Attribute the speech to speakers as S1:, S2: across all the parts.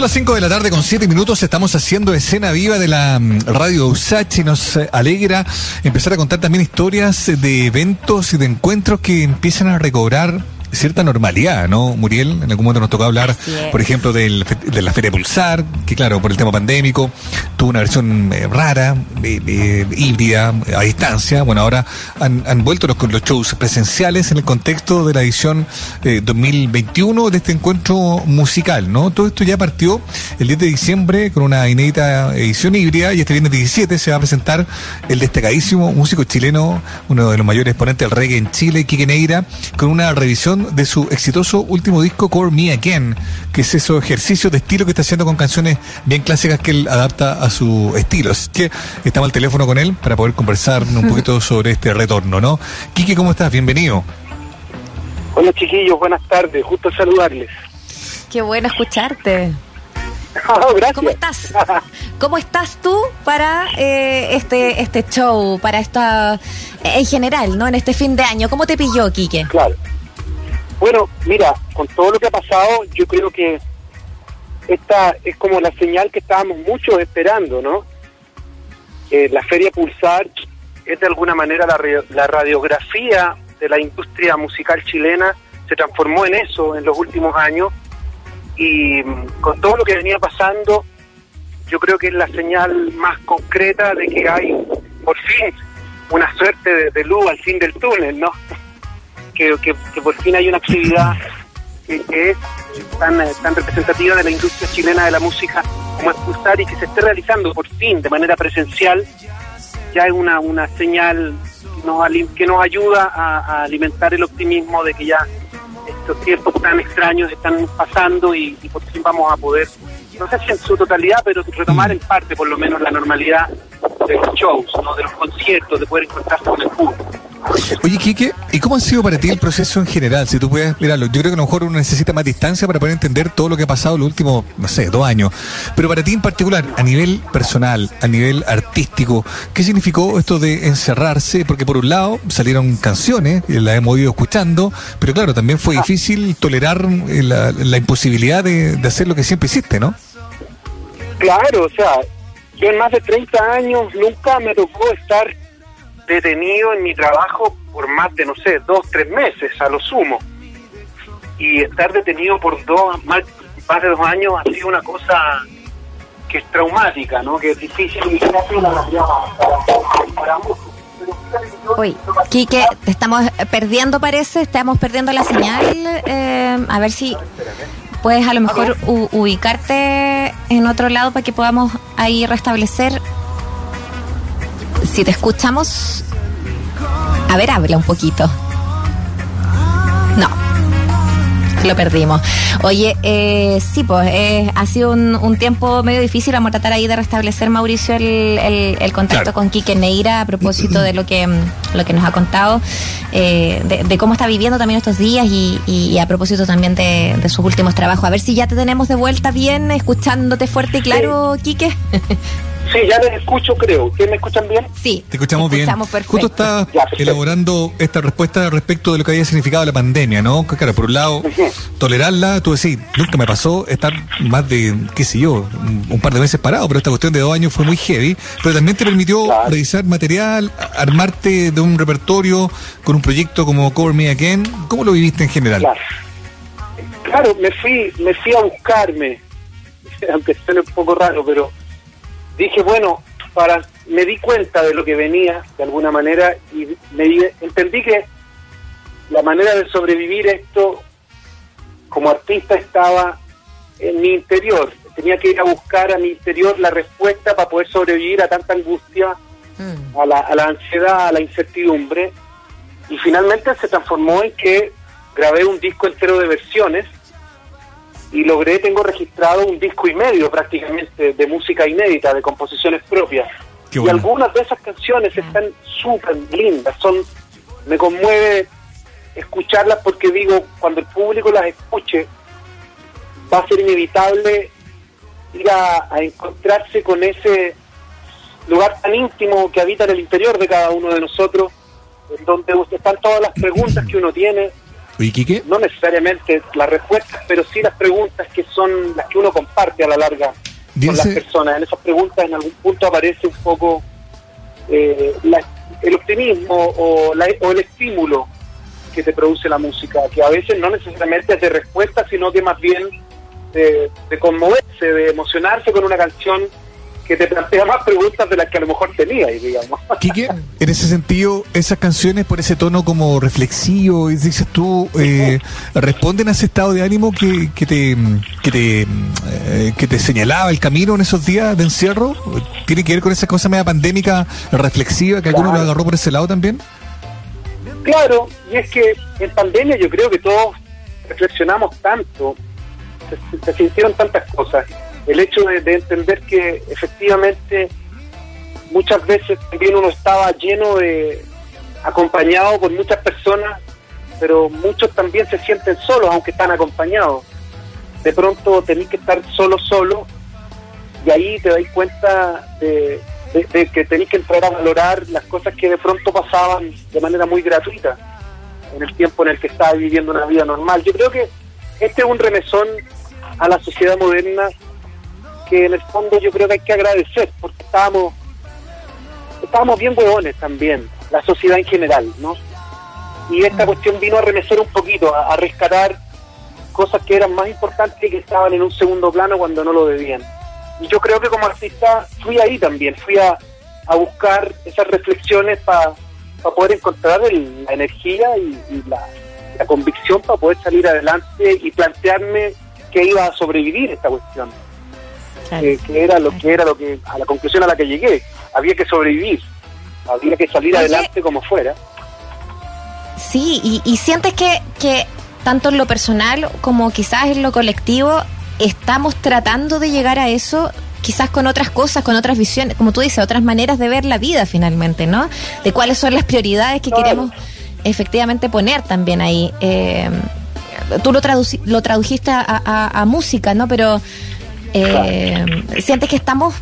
S1: Son las 5 de la tarde con 7 minutos, estamos haciendo escena viva de la mm, radio Usachi. Nos eh, alegra empezar a contar también historias de eventos y de encuentros que empiezan a recobrar cierta normalidad, ¿no, Muriel? En algún momento nos tocó hablar, por ejemplo, del, de la Feria Pulsar, que claro, por el tema pandémico, tuvo una versión eh, rara, eh, eh, híbrida, a distancia. Bueno, ahora han, han vuelto los, los, shows presenciales en el contexto de la edición 2021 de este encuentro musical, ¿no? Todo esto ya partió el 10 de diciembre con una inédita edición híbrida y este viernes 17 se va a presentar el destacadísimo músico chileno, uno de los mayores exponentes del reggae en Chile, Quique Neira, con una revisión de su exitoso último disco Core Me Again, que es esos ejercicios de estilo que está haciendo con canciones bien clásicas que él adapta a su estilo. Así que estamos al teléfono con él para poder conversar un poquito sobre este retorno, ¿no? Quique, ¿cómo estás? Bienvenido.
S2: Hola chiquillos, buenas tardes, justo saludarles.
S3: Qué bueno escucharte.
S2: Oh, gracias.
S3: ¿Cómo estás? ¿Cómo estás tú para eh, este este show, para esta en general, ¿no? En este fin de año, ¿cómo te pilló, Quique?
S2: Claro. Bueno, mira, con todo lo que ha pasado, yo creo que esta es como la señal que estábamos muchos esperando, ¿no? Eh, la Feria Pulsar es de alguna manera la, la radiografía de la industria musical chilena, se transformó en eso en los últimos años y mm, con todo lo que venía pasando, yo creo que es la señal más concreta de que hay por fin una suerte de, de luz al fin del túnel, ¿no? Que, por fin hay una actividad que, es tan, representativa de la industria chilena de la música como expulsar y que se esté realizando por fin de manera presencial, ya es una, una señal que nos, que nos ayuda a, alimentar el optimismo de que ya estos tiempos tan extraños están pasando y, por fin vamos a poder, no sé si en su totalidad, pero retomar en parte por lo menos la normalidad de los shows, ¿no? de los conciertos, de poder encontrarse con el público.
S1: Oye, Quique, ¿y cómo ha sido para ti el proceso en general? Si tú puedes mirarlo, yo creo que a lo mejor uno necesita más distancia para poder entender todo lo que ha pasado los últimos, no sé, dos años. Pero para ti en particular, a nivel personal, a nivel artístico, ¿qué significó esto de encerrarse? Porque por un lado salieron canciones, las hemos ido escuchando, pero claro, también fue ah. difícil tolerar eh, la, imposibilidad de, de hacer lo que siempre hiciste, ¿no?
S2: Claro, o sea, yo en más de 30 años nunca me tocó estar detenido en mi trabajo por más de, no sé, dos, tres meses a lo sumo. Y estar detenido por dos, más, más de dos años ha sido una cosa que es traumática, ¿no? Que es difícil y
S3: Uy, Quique, te estamos perdiendo, parece, estamos perdiendo la señal. Eh, a ver si puedes a lo mejor ubicarte en otro lado para que podamos ahí restablecer si te escuchamos, a ver, habla un poquito. No, lo perdimos. Oye, eh, sí, pues eh, ha sido un, tiempo medio difícil. Vamos a tratar ahí de restablecer, Mauricio, el, el, contacto con Quique Neira a propósito de lo que, lo que nos ha contado, eh, de, cómo está viviendo también estos días y, a propósito también de, de, sus últimos trabajos. A ver si ya te tenemos de vuelta bien, escuchándote fuerte y claro, Quique.
S2: Sí, ya les escucho, creo. ¿Ustedes me escuchan bien?
S3: Sí.
S1: Te escuchamos, bien. Justo está elaborando esta respuesta respecto de lo que había significado la pandemia, ¿no? Claro, por un lado, tolerarla, tú decís, nunca me pasó estar más de, qué sé yo, un par de meses parado, pero esta cuestión de dos años fue muy heavy, pero también te permitió revisar material, armarte de un repertorio con un proyecto como Cover Me Again. ¿Cómo lo viviste en general?
S2: Claro, me fui, me fui a buscarme, aunque suene un poco raro, pero dije, bueno, para me di cuenta de lo que venía de alguna manera y me entendí que la manera de sobrevivir esto como artista estaba en mi interior. Tenía que ir a buscar a mi interior la respuesta para poder sobrevivir a tanta angustia, mm. a, la, a la ansiedad, a la incertidumbre. Y finalmente se transformó en que grabé un disco entero de versiones y logré, tengo registrado un disco y medio prácticamente de música inédita, de composiciones propias. Y algunas de esas canciones están súper lindas, son me conmueve escucharlas porque digo, cuando el público las escuche, va a ser inevitable ir a, encontrarse con ese lugar tan íntimo que habita en el interior de cada uno de nosotros, en donde están todas las preguntas que uno tiene, No necesariamente las respuestas, pero sí las preguntas que son las que uno comparte a la larga con las personas. En esas preguntas en algún punto aparece un poco eh, el optimismo o, o el estímulo que te produce la música, que a veces no necesariamente es de respuesta, sino que más bien de, de conmoverse, de emocionarse con una canción que te plantea más preguntas de las que a lo mejor tenía, digamos.
S1: Quique, en ese sentido, esas canciones por ese tono como reflexivo, dices tú, eh, responden a ese estado de ánimo que, que te que te, eh, que te señalaba el camino en esos días de encierro. ¿Tiene que ver con esa cosa media pandémica reflexiva que alguno lo agarró por ese lado también?
S2: Claro, y es que en pandemia yo creo que todos reflexionamos tanto, se sintieron tantas cosas el hecho de, entender que efectivamente muchas veces también uno estaba lleno de acompañado por muchas personas, pero muchos también se sienten solos aunque están acompañados. De pronto tenéis que estar solo, solo, y ahí te dais cuenta de, que tenéis que entrar a valorar las cosas que de pronto pasaban de manera muy gratuita en el tiempo en el que estaba viviendo una vida normal. Yo creo que este es un remesón a la sociedad moderna que en el fondo yo creo que hay que agradecer, porque estábamos, estábamos bien huevones también, la sociedad en general, ¿no? Y esta cuestión vino a remecer un poquito, a, rescatar cosas que eran más importantes y que estaban en un segundo plano cuando no lo debían. Y yo creo que como artista fui ahí también, fui a, buscar esas reflexiones para poder encontrar la energía y, la, la, convicción para poder salir adelante y plantearme que iba a sobrevivir esta cuestión que, era lo que era lo que a la conclusión a la que llegué había que sobrevivir había que salir adelante como fuera
S3: sí y, sientes que que tanto en lo personal como quizás en lo colectivo estamos tratando de llegar a eso quizás con otras cosas, con otras visiones, como tú dices, otras maneras de ver la vida finalmente, ¿no? De cuáles son las prioridades que queremos efectivamente poner también ahí. Eh, tú lo, lo tradujiste a, a, música, ¿no? Pero eh, ¿Sientes que estamos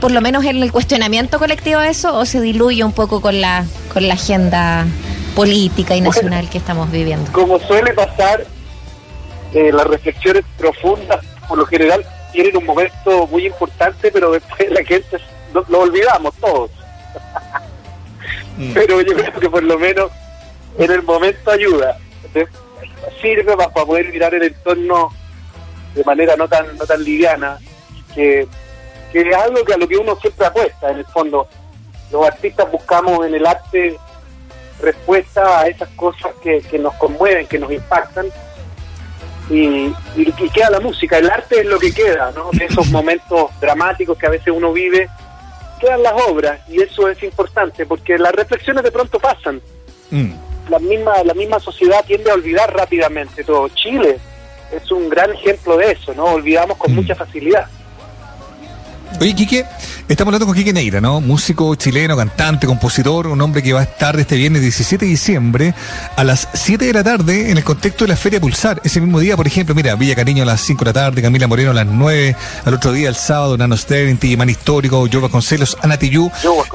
S3: por lo menos en el cuestionamiento colectivo de eso o se diluye un poco con la, con la agenda política y nacional que estamos viviendo?
S2: Como suele pasar, eh, las reflexiones profundas por lo general tienen un momento muy importante, pero después la gente lo, olvidamos todos. Mm. pero yo creo que por lo menos en el momento ayuda. Sirve para poder mirar el entorno de manera no tan no tan liviana, que, es algo que a lo que uno siempre apuesta, en el fondo. Los artistas buscamos en el arte respuesta a esas cosas que, nos conmueven, que nos impactan, y, y, queda la música. El arte es lo que queda, ¿no? De esos momentos dramáticos que a veces uno vive, quedan las obras, y eso es importante, porque las reflexiones de pronto pasan. Mm. La misma, la misma sociedad tiende a olvidar rápidamente todo. Chile es un gran ejemplo de eso, ¿no? Olvidamos con mm. mucha facilidad.
S1: Oye, Quique, estamos hablando con Quique Neira, ¿no? Músico chileno, cantante, compositor, un hombre que va a estar este viernes 17 de diciembre a las 7 de la tarde en el contexto de la Feria Pulsar. Ese mismo día, por ejemplo, mira, Villa Cariño a las 5 de la tarde, Camila Moreno a las 9, al otro día, el sábado, Nano Stern, Man Histórico, Joe Vasconcelos, Ana Tillú.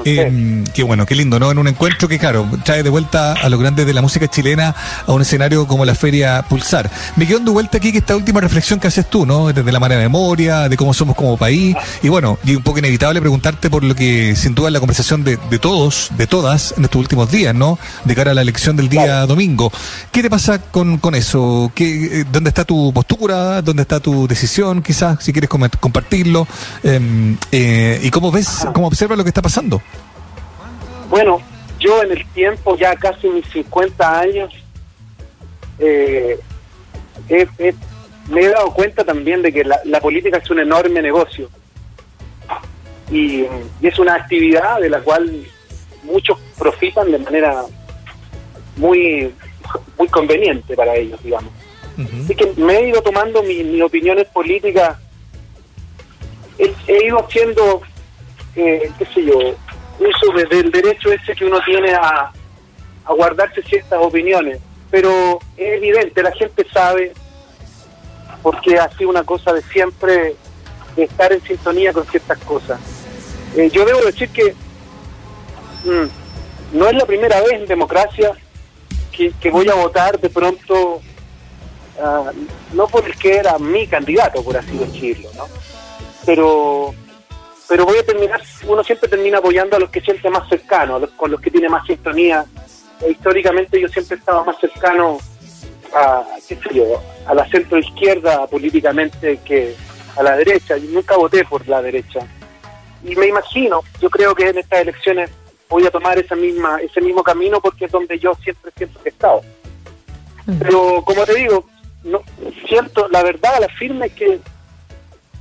S1: Eh, qué bueno, qué lindo, ¿no? En un encuentro que, claro, trae de vuelta a los grandes de la música chilena a un escenario como la Feria Pulsar. Me quedo de vuelta aquí que esta última reflexión que haces tú, ¿no? Desde la de memoria, de cómo somos como país, y bueno, y un poco inevitable preguntarte por lo que sin duda es la conversación de, de todos, de todas, en estos últimos días, ¿no? De cara a la elección del día domingo. ¿Qué te pasa con, con eso? ¿Qué, eh, ¿Dónde está tu postura? ¿Dónde está tu decisión? Quizás, si quieres compartirlo. Em, eh, ¿Y cómo ves, cómo observas lo que está pasando?
S2: Bueno, yo en el tiempo, ya casi mis 50 años, eh, me he dado cuenta también de que la política es un enorme negocio y, es una actividad de la cual muchos profitan de manera muy muy conveniente para ellos, digamos. Así que me he ido tomando mis opiniones políticas, he, ido haciendo, eh, qué sé yo, uso del derecho ese que uno tiene a, a guardarse ciertas opiniones, pero es evidente, la gente sabe, porque ha sido una cosa de siempre, de estar en sintonía con ciertas cosas. Eh, yo debo decir que mm, no es la primera vez en democracia que, voy a votar de pronto ah, no por el que era mi candidato, por así decirlo, ¿no? Pero, pero voy a terminar, uno siempre termina apoyando a los que siente más cercano, con los que tiene más sintonía. E históricamente yo siempre he estado más cercano a, qué sé yo, a la centro izquierda políticamente que a la derecha. y nunca voté por la derecha. Y me imagino, yo creo que en estas elecciones voy a tomar esa misma, ese mismo camino porque es donde yo siempre siento que he estado. Pero como te digo, no siento, la verdad, la firme es que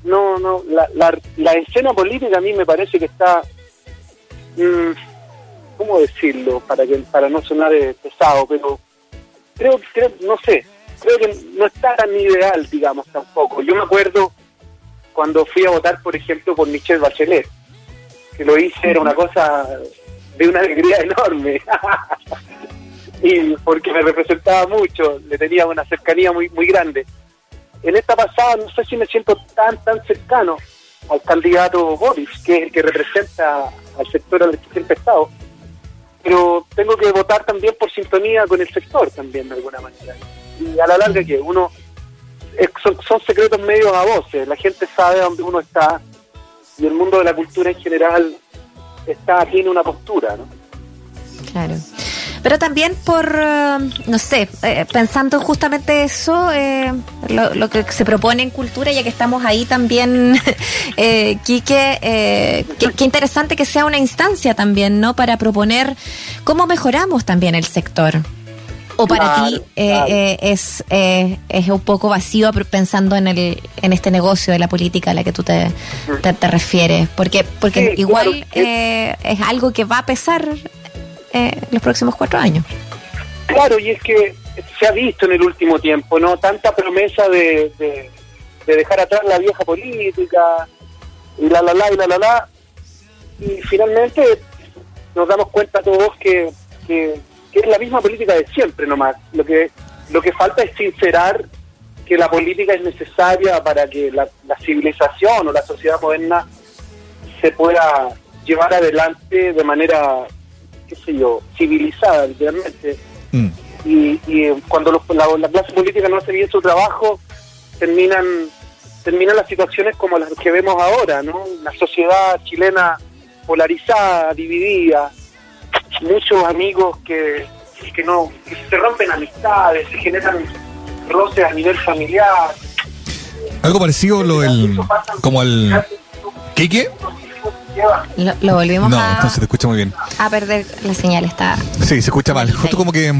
S2: no, no, la, la, escena política a mí me parece que está, mmm, ¿cómo decirlo? Para que para no sonar eh, pesado, pero creo, creo, no sé, creo que no está tan ideal, digamos, tampoco. Yo me acuerdo cuando fui a votar, por ejemplo, por Michelle Bachelet, que lo hice, era una cosa de una alegría enorme. y porque me representaba mucho, le tenía una cercanía muy muy grande. En esta pasada no sé si me siento tan tan cercano al candidato Boris, que es el que representa al sector al que siempre he estado, pero tengo que votar también por sintonía con el sector también de alguna manera. Y a la larga que uno son, secretos medios a voces, la gente sabe dónde uno está y el mundo de la cultura en general está aquí en una postura, ¿no?
S3: Claro. Pero también por, eh, no sé, eh, pensando justamente eso, eh, lo, que se propone en cultura, ya que estamos ahí también, eh, Quique, qué interesante que sea una instancia también, ¿no? Para proponer cómo mejoramos también el sector. ¿O para ti es, es un poco vacío pensando en, el, en este negocio de la política a la que tú te, te, refieres? Porque, porque igual es algo que va a pesar eh, los próximos cuatro años.
S2: Claro, y es que se ha visto en el último tiempo, ¿no? Tanta promesa de, de, dejar atrás la vieja política, y la la la y la la la, y finalmente nos damos cuenta todos que, que, es la misma política de siempre nomás. Lo que, lo que falta es sincerar que la política es necesaria para que la, la civilización o la sociedad moderna se pueda llevar adelante de manera qué sé yo, civilizada, literalmente. Mm. Y, y, cuando la, clase política no hace bien su trabajo, terminan terminan las situaciones como las que vemos ahora, ¿no? Una sociedad chilena polarizada, dividida, muchos amigos que, que no que se rompen amistades, se generan roces a nivel familiar.
S1: Algo parecido lo el como al ¿Qué qué?
S3: Lo, volvimos
S1: a. No, se te escucha muy bien.
S3: A perder la señal, está.
S1: Sí, se escucha mal. Justo como que.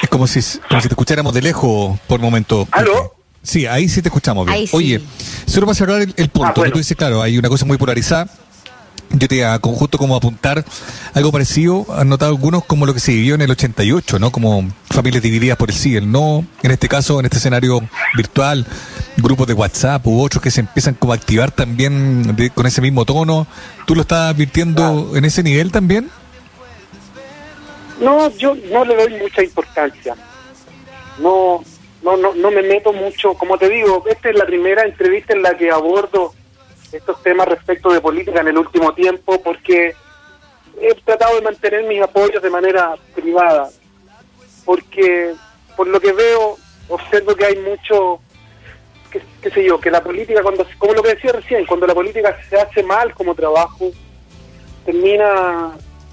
S1: Es como si, como si te escucháramos de lejos por momento.
S2: ¿Aló?
S1: Sí, ahí sí te escuchamos bien. Oye, solo para cerrar el, el punto, ah, tú dices, claro, hay una cosa muy polarizada yo te iba conjunto como apuntar algo parecido, han notado algunos como lo que se vivió en el 88, ¿no? Como familias divididas por el sí, el no, en este caso, en este escenario virtual, grupos de WhatsApp u otros que se empiezan como a activar también con ese mismo tono. ¿Tú lo estás advirtiendo en ese nivel también?
S2: No, yo no le doy mucha importancia. No, no, no, no me meto mucho. Como te digo, esta es la primera entrevista en la que abordo estos temas respecto de política en el último tiempo porque he tratado de mantener mis apoyos de manera privada, porque por lo que veo, observo que hay mucho, qué, sé yo, que la política, cuando como lo que decía recién, cuando la política se hace mal como trabajo, termina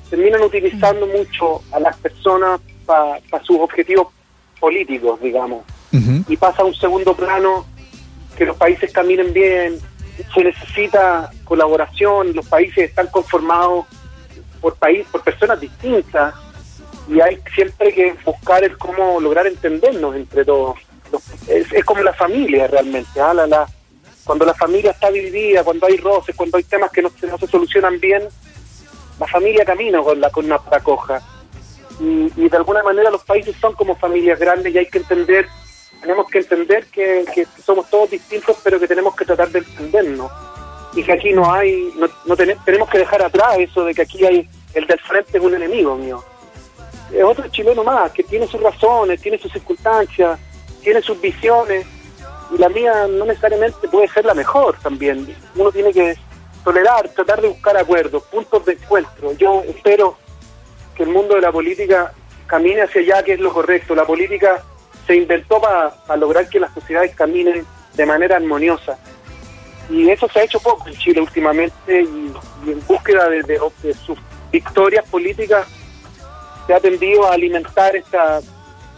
S2: terminan utilizando mucho a las personas para sus objetivos políticos, digamos, y pasa a un segundo plano que los países caminen bien, se necesita colaboración, los países están conformados por país, por personas distintas y hay siempre que buscar el cómo lograr entendernos entre todos. Es, como la familia realmente, ¿ah? la, cuando la familia está dividida, cuando hay roces, cuando hay temas que no, no se solucionan bien, la familia camina con, la, con una paracoja. Y, y de alguna manera los países son como familias grandes y hay que entender tenemos que entender que, somos todos distintos, pero que tenemos que tratar de entendernos. Y que aquí no hay, no, tenemos que dejar atrás eso de que aquí hay el del frente es un enemigo mío. Es otro chileno más, que tiene sus razones, tiene sus circunstancias, tiene sus visiones, y la mía no necesariamente puede ser la mejor también. Uno tiene que tolerar, tratar de buscar acuerdos, puntos de encuentro. Yo espero que el mundo de la política camine hacia allá, que es lo correcto. La política se inventó para lograr que las sociedades caminen de manera armoniosa. Y eso se ha hecho poco en Chile últimamente y, en búsqueda de, de, sus victorias políticas se ha tendido a alimentar esta,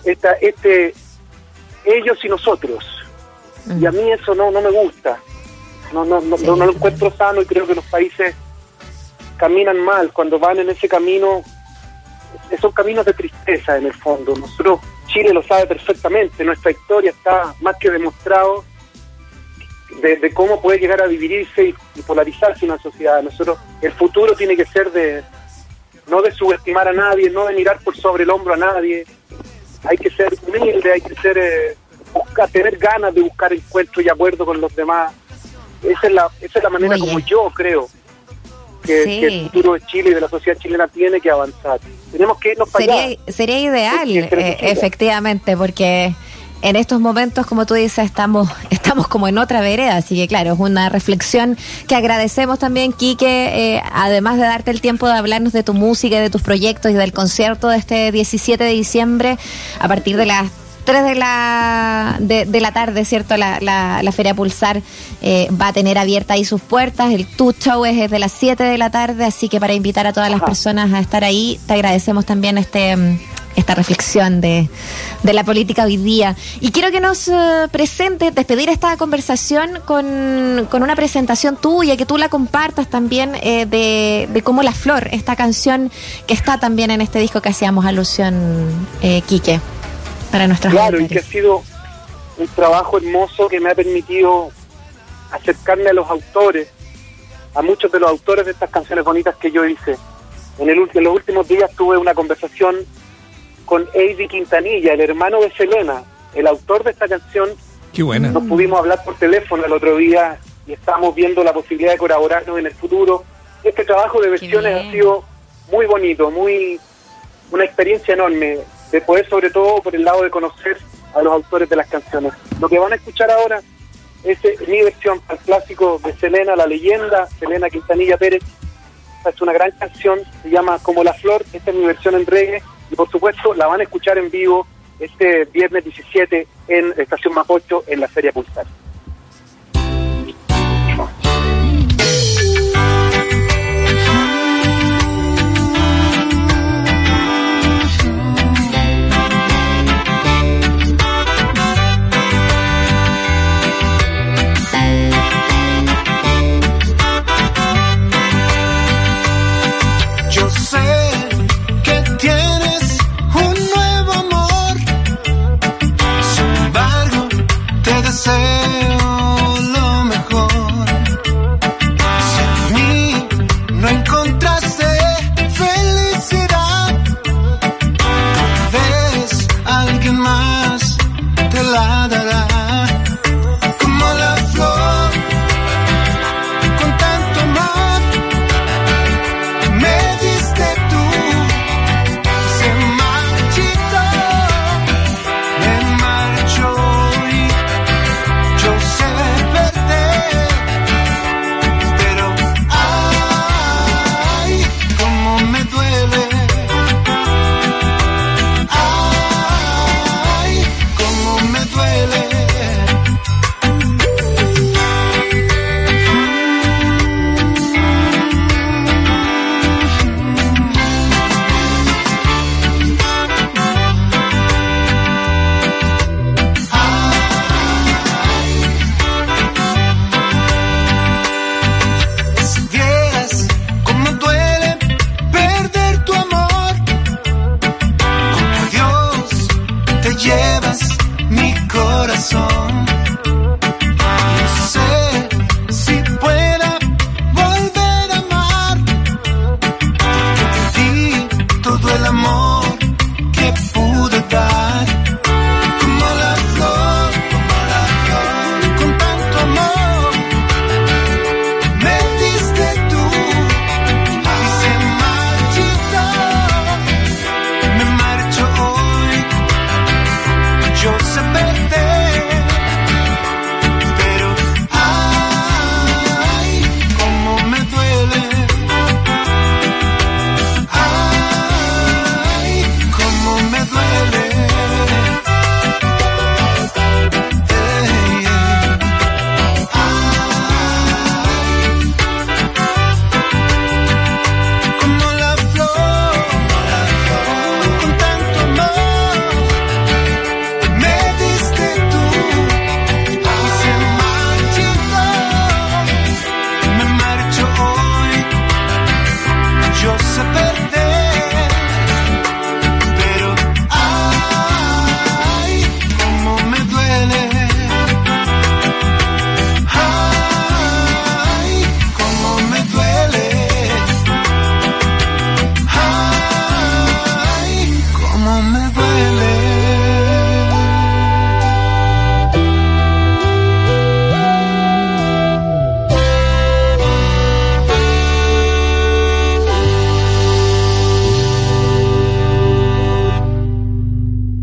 S2: esta, este ellos y nosotros. Y a mí eso no, no me gusta. No, no, no, no, lo encuentro sano y creo que los países caminan mal cuando van en ese camino. Son caminos de tristeza en el fondo. Nosotros, Chile lo sabe perfectamente, nuestra historia está más que demostrado de, cómo puede llegar a dividirse y, polarizarse una sociedad. Nosotros, el futuro tiene que ser de no de subestimar a nadie, no de mirar por sobre el hombro a nadie. Hay que ser humilde, hay que ser eh, buscar, tener ganas de buscar encuentro y acuerdo con los demás. Esa es la, esa es la manera como yo creo que, el futuro de Chile y de la sociedad chilena tiene que avanzar. Tenemos que irnos para
S3: sería, Sería ideal, eh, efectivamente, porque en estos momentos, como tú dices, estamos, estamos como en otra vereda, así que claro, es una reflexión que agradecemos también, Quique, eh, además de darte el tiempo de hablarnos de tu música, de tus proyectos y del concierto de este 17 de diciembre a partir de las 3 de la, de, la tarde, ¿cierto? La, la, Feria Pulsar eh, va a tener abierta ahí sus puertas. El Tu Show es desde las 7 de la tarde, así que para invitar a todas las personas a estar ahí, te agradecemos también este mm, esta reflexión de, de, la política hoy día. Y quiero que nos uh, presentes, despedir esta conversación con, con, una presentación tuya, que tú la compartas también eh, de, de Cómo la Flor, esta canción que está también en este disco que hacíamos alusión, eh, Quique para
S2: Claro, y que ha sido un trabajo hermoso que me ha permitido acercarme a los autores, a muchos de los autores de estas canciones bonitas que yo hice. En, el, en los últimos días tuve una conversación con Eddie Quintanilla, el hermano de Selena, el autor de esta canción.
S1: Qué buena.
S2: Nos pudimos hablar por teléfono el otro día y estamos viendo la posibilidad de colaborarnos en el futuro. Este trabajo de versiones ha sido muy bonito, muy una experiencia enorme de poder sobre todo por el lado de conocer a los autores de las canciones. Lo que van a escuchar ahora es eh, mi versión al clásico de Selena, la leyenda, Selena Quintanilla Pérez. es una gran canción, se llama Como la Flor, esta es mi versión en reggae y por supuesto la van a escuchar en vivo este viernes 17 en Estación Mapocho en la Feria Pulsar.